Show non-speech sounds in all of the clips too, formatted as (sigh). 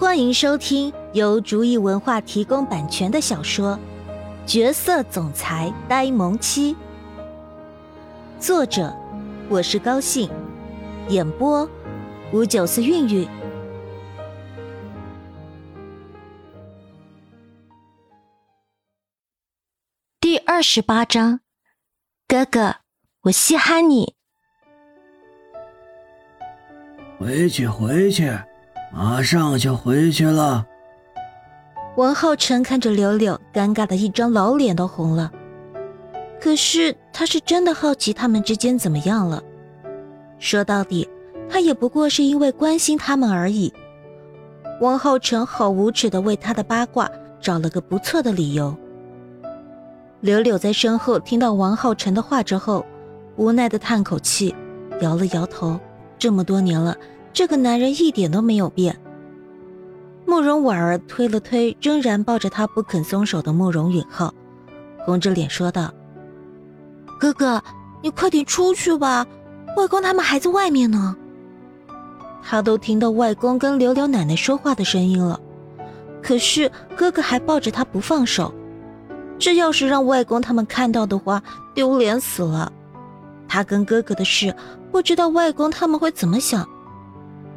欢迎收听由竹意文化提供版权的小说《角色总裁呆萌妻》，作者我是高兴，演播五九四韵韵。第二十八章，哥哥，我稀罕你。回去，回去。马上就回去了。王浩辰看着柳柳，尴尬的一张老脸都红了。可是他是真的好奇他们之间怎么样了。说到底，他也不过是因为关心他们而已。王浩辰好无耻的为他的八卦找了个不错的理由。柳柳在身后听到王浩辰的话之后，无奈的叹口气，摇了摇头。这么多年了。这个男人一点都没有变。慕容婉儿推了推仍然抱着他不肯松手的慕容允浩，红着脸说道：“哥哥，你快点出去吧，外公他们还在外面呢。”他都听到外公跟柳柳奶奶说话的声音了，可是哥哥还抱着他不放手。这要是让外公他们看到的话，丢脸死了。他跟哥哥的事，不知道外公他们会怎么想。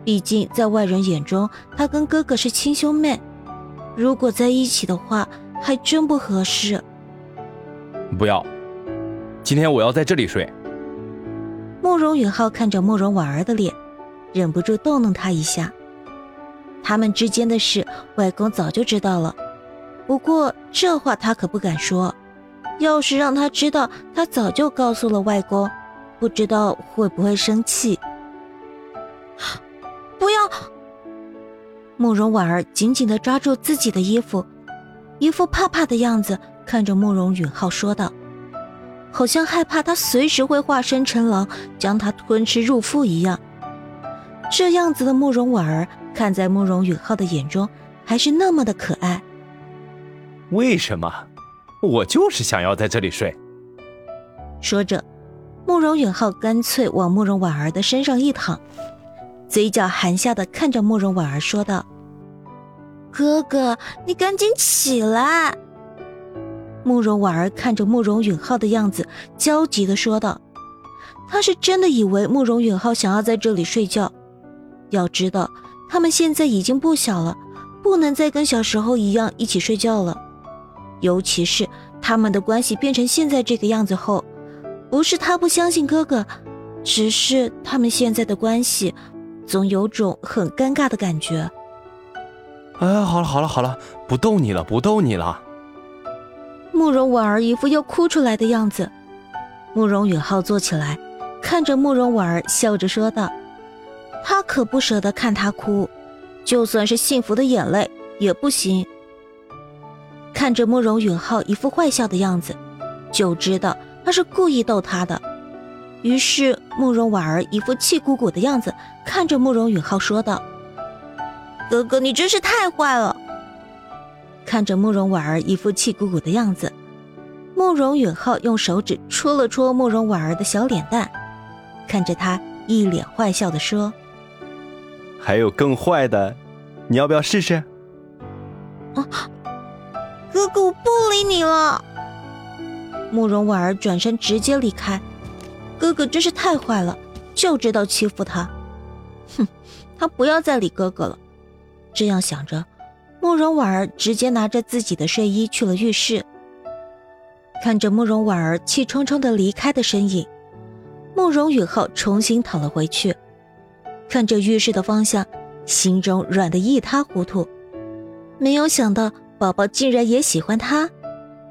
毕竟，在外人眼中，他跟哥哥是亲兄妹，如果在一起的话，还真不合适。不要，今天我要在这里睡。慕容允浩看着慕容婉儿的脸，忍不住逗弄她一下。他们之间的事，外公早就知道了，不过这话他可不敢说。要是让他知道，他早就告诉了外公，不知道会不会生气。慕容婉儿紧紧的抓住自己的衣服，一副怕怕的样子，看着慕容允浩说道：“好像害怕他随时会化身成狼，将他吞吃入腹一样。”这样子的慕容婉儿，看在慕容允浩的眼中，还是那么的可爱。为什么？我就是想要在这里睡。说着，慕容允浩干脆往慕容婉儿的身上一躺。嘴角含笑的看着慕容婉儿说道：“哥哥，你赶紧起来。”慕容婉儿看着慕容允浩的样子，焦急的说道：“他是真的以为慕容允浩想要在这里睡觉。要知道，他们现在已经不小了，不能再跟小时候一样一起睡觉了。尤其是他们的关系变成现在这个样子后，不是他不相信哥哥，只是他们现在的关系。”总有种很尴尬的感觉。哎，好了好了好了，不逗你了，不逗你了。慕容婉儿一副要哭出来的样子。慕容允浩坐起来，看着慕容婉儿，笑着说道：“他可不舍得看她哭，就算是幸福的眼泪也不行。”看着慕容允浩一副坏笑的样子，就知道他是故意逗他的。于是，慕容婉儿一副气鼓鼓的样子，看着慕容允浩说道：“哥哥，你真是太坏了。”看着慕容婉儿一副气鼓鼓的样子，慕容允浩用手指戳了戳慕容婉儿的小脸蛋，看着她一脸坏笑的说：“还有更坏的，你要不要试试？”啊，哥哥，我不理你了。慕容婉儿转身直接离开。哥哥真是太坏了，就知道欺负他。哼，他不要再理哥哥了。这样想着，慕容婉儿直接拿着自己的睡衣去了浴室。看着慕容婉儿气冲冲的离开的身影，慕容允浩重新躺了回去，看着浴室的方向，心中软得一塌糊涂。没有想到宝宝竟然也喜欢他，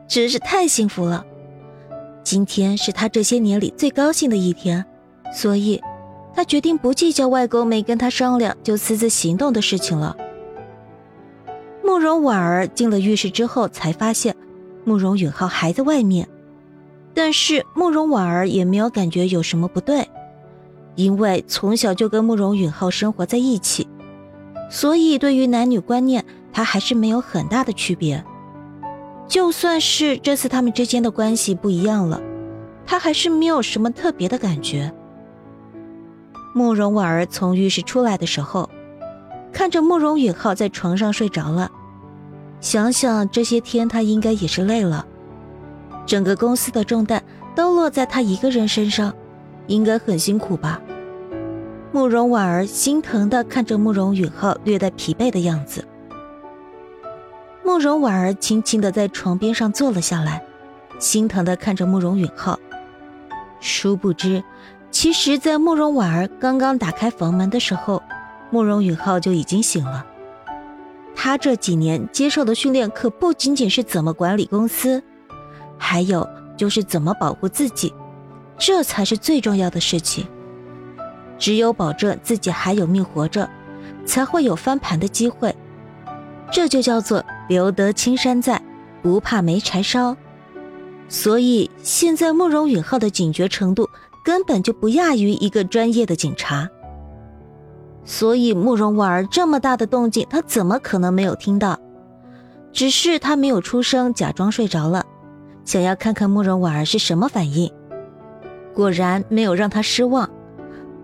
真是太幸福了。今天是他这些年里最高兴的一天，所以，他决定不计较外公没跟他商量就私自行动的事情了。慕容婉儿进了浴室之后，才发现慕容允浩还在外面，但是慕容婉儿也没有感觉有什么不对，因为从小就跟慕容允浩生活在一起，所以对于男女观念，他还是没有很大的区别。就算是这次他们之间的关系不一样了，他还是没有什么特别的感觉。慕容婉儿从浴室出来的时候，看着慕容允浩在床上睡着了。想想这些天，他应该也是累了，整个公司的重担都落在他一个人身上，应该很辛苦吧。慕容婉儿心疼的看着慕容允浩略带疲惫的样子。慕容婉儿轻轻的在床边上坐了下来，心疼的看着慕容允浩。殊不知，其实，在慕容婉儿刚刚打开房门的时候，慕容允浩就已经醒了。他这几年接受的训练可不仅仅是怎么管理公司，还有就是怎么保护自己，这才是最重要的事情。只有保证自己还有命活着，才会有翻盘的机会。这就叫做留得青山在，不怕没柴烧。所以现在慕容允浩的警觉程度根本就不亚于一个专业的警察。所以慕容婉儿这么大的动静，他怎么可能没有听到？只是他没有出声，假装睡着了，想要看看慕容婉儿是什么反应。果然没有让他失望。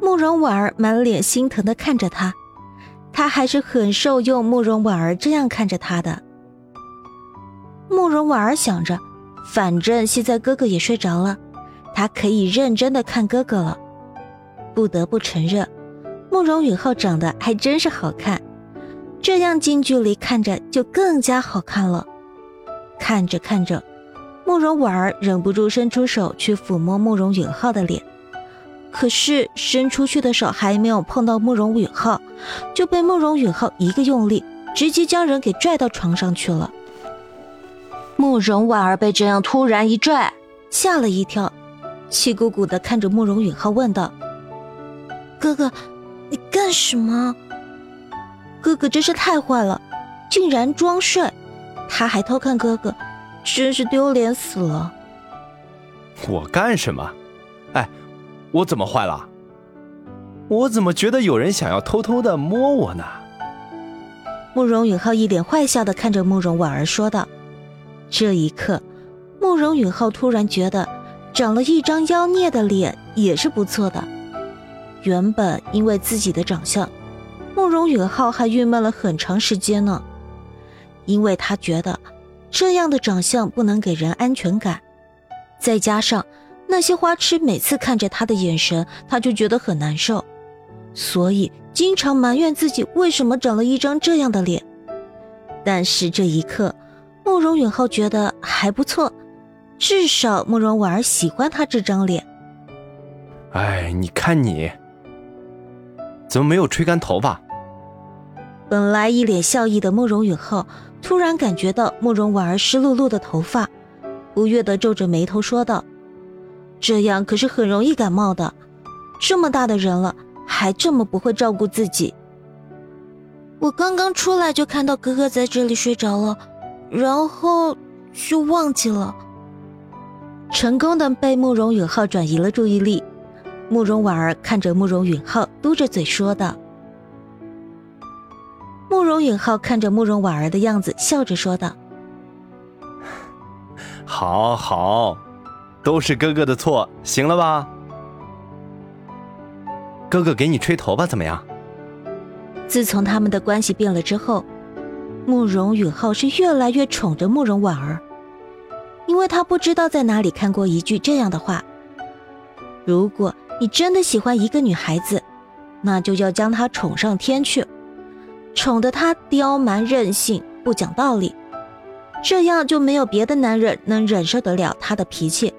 慕容婉儿满脸心疼的看着他，他还是很受用慕容婉儿这样看着他的。慕容婉儿想着，反正现在哥哥也睡着了，他可以认真的看哥哥了。不得不承认，慕容允浩长得还真是好看，这样近距离看着就更加好看了。看着看着，慕容婉儿忍不住伸出手去抚摸慕容允浩的脸。可是伸出去的手还没有碰到慕容允浩，就被慕容允浩一个用力，直接将人给拽到床上去了。慕容婉儿被这样突然一拽，吓了一跳，气鼓鼓的看着慕容允浩问道：“哥哥，你干什么？”哥哥真是太坏了，竟然装睡，他还偷看哥哥，真是丢脸死了。我干什么？哎。我怎么坏了？我怎么觉得有人想要偷偷的摸我呢？慕容允浩一脸坏笑的看着慕容婉儿说道。这一刻，慕容允浩突然觉得长了一张妖孽的脸也是不错的。原本因为自己的长相，慕容允浩还郁闷了很长时间呢，因为他觉得这样的长相不能给人安全感，再加上。那些花痴每次看着他的眼神，他就觉得很难受，所以经常埋怨自己为什么长了一张这样的脸。但是这一刻，慕容允浩觉得还不错，至少慕容婉儿喜欢他这张脸。哎，你看你，怎么没有吹干头发？本来一脸笑意的慕容允浩，突然感觉到慕容婉儿湿漉漉的头发，不悦的皱着眉头说道。这样可是很容易感冒的，这么大的人了，还这么不会照顾自己。我刚刚出来就看到哥哥在这里睡着了，然后就忘记了。成功的被慕容允浩转移了注意力。慕容婉儿看着慕容允浩，嘟着嘴说道。慕容允浩看着慕容婉儿的样子，笑着说道：“好 (laughs) 好。”都是哥哥的错，行了吧？哥哥给你吹头发怎么样？自从他们的关系变了之后，慕容允浩是越来越宠着慕容婉儿，因为他不知道在哪里看过一句这样的话：如果你真的喜欢一个女孩子，那就要将她宠上天去，宠得她刁蛮任性、不讲道理，这样就没有别的男人能忍受得了她的脾气。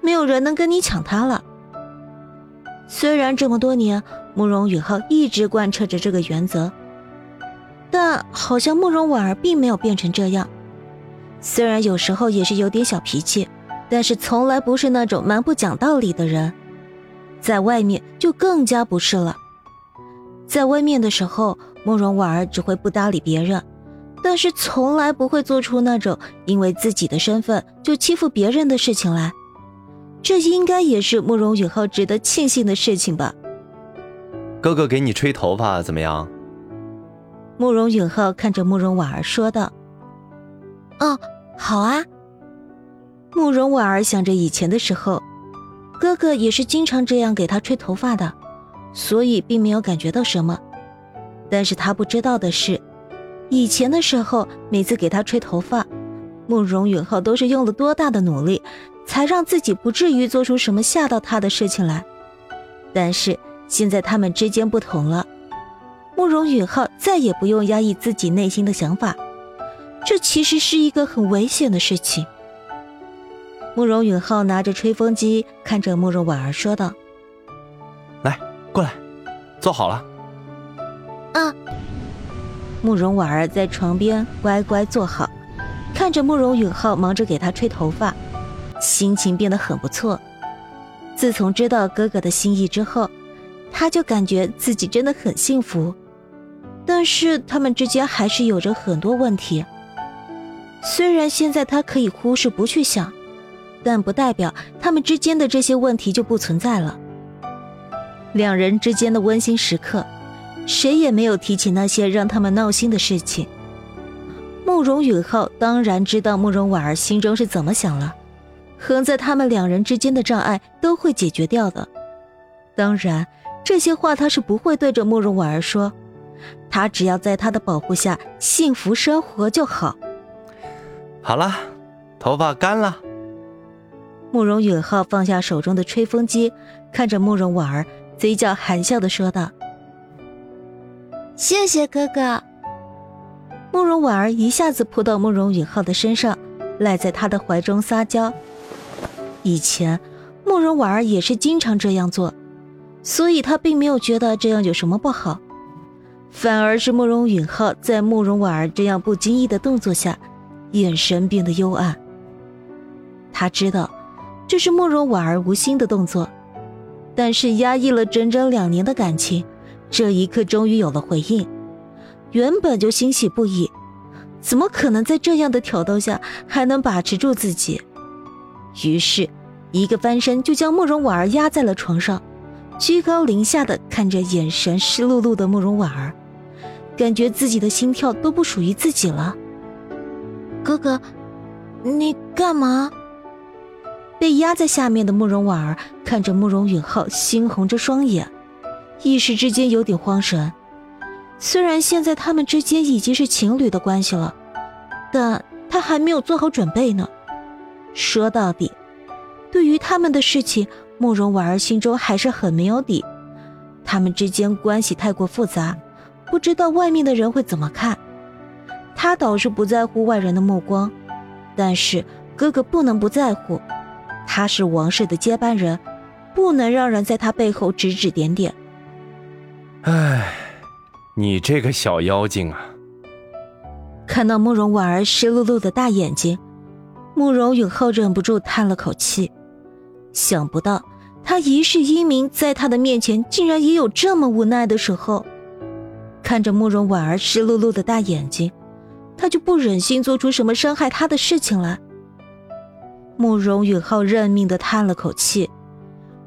没有人能跟你抢她了。虽然这么多年，慕容允浩一直贯彻着这个原则，但好像慕容婉儿并没有变成这样。虽然有时候也是有点小脾气，但是从来不是那种蛮不讲道理的人。在外面就更加不是了。在外面的时候，慕容婉儿只会不搭理别人，但是从来不会做出那种因为自己的身份就欺负别人的事情来。这应该也是慕容允浩值得庆幸的事情吧。哥哥给你吹头发怎么样？慕容允浩看着慕容婉儿说道：“哦，好啊。”慕容婉儿想着以前的时候，哥哥也是经常这样给他吹头发的，所以并没有感觉到什么。但是他不知道的是，以前的时候，每次给他吹头发，慕容允浩都是用了多大的努力，才让自己不至于做出什么吓到他的事情来。但是现在他们之间不同了，慕容允浩再也不用压抑自己内心的想法，这其实是一个很危险的事情。慕容允浩拿着吹风机，看着慕容婉儿说道：“来，过来，坐好了。”啊！慕容婉儿在床边乖乖坐好，看着慕容允浩忙着给她吹头发，心情变得很不错。自从知道哥哥的心意之后，她就感觉自己真的很幸福。但是他们之间还是有着很多问题。虽然现在她可以忽视不去想。但不代表他们之间的这些问题就不存在了。两人之间的温馨时刻，谁也没有提起那些让他们闹心的事情。慕容允浩当然知道慕容婉儿心中是怎么想了，横在他们两人之间的障碍都会解决掉的。当然，这些话他是不会对着慕容婉儿说，他只要在他的保护下幸福生活就好。好了，头发干了。慕容允浩放下手中的吹风机，看着慕容婉儿，嘴角含笑的说道：“谢谢哥哥。”慕容婉儿一下子扑到慕容允浩的身上，赖在他的怀中撒娇。以前，慕容婉儿也是经常这样做，所以他并没有觉得这样有什么不好，反而是慕容允浩在慕容婉儿这样不经意的动作下，眼神变得幽暗。他知道。这是慕容婉儿无心的动作，但是压抑了整整两年的感情，这一刻终于有了回应。原本就欣喜不已，怎么可能在这样的挑逗下还能把持住自己？于是，一个翻身就将慕容婉儿压在了床上，居高临下的看着眼神湿漉漉的慕容婉儿，感觉自己的心跳都不属于自己了。哥哥，你干嘛？被压在下面的慕容婉儿看着慕容允浩，猩红着双眼，一时之间有点慌神。虽然现在他们之间已经是情侣的关系了，但他还没有做好准备呢。说到底，对于他们的事情，慕容婉儿心中还是很没有底。他们之间关系太过复杂，不知道外面的人会怎么看。他倒是不在乎外人的目光，但是哥哥不能不在乎。他是王氏的接班人，不能让人在他背后指指点点。唉，你这个小妖精啊！看到慕容婉儿湿漉漉的大眼睛，慕容允浩忍不住叹了口气。想不到他一世英名在他的面前竟然也有这么无奈的时候。看着慕容婉儿湿漉漉的大眼睛，他就不忍心做出什么伤害他的事情来。慕容允浩认命的叹了口气，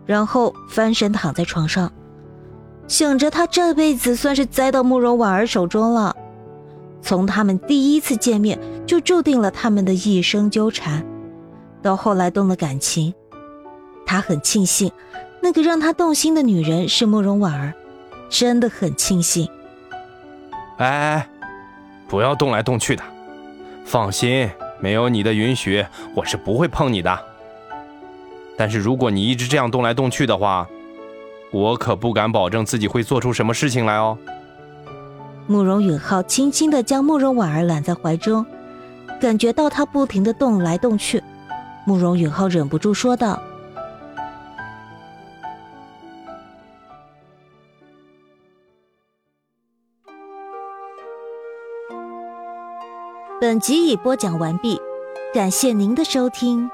然后翻身躺在床上，想着他这辈子算是栽到慕容婉儿手中了。从他们第一次见面就注定了他们的一生纠缠，到后来动了感情，他很庆幸那个让他动心的女人是慕容婉儿，真的很庆幸。哎哎，不要动来动去的，放心。没有你的允许，我是不会碰你的。但是如果你一直这样动来动去的话，我可不敢保证自己会做出什么事情来哦。慕容允浩轻轻地将慕容婉儿揽在怀中，感觉到她不停地动来动去，慕容允浩忍不住说道：“本集已播讲完毕，感谢您的收听。”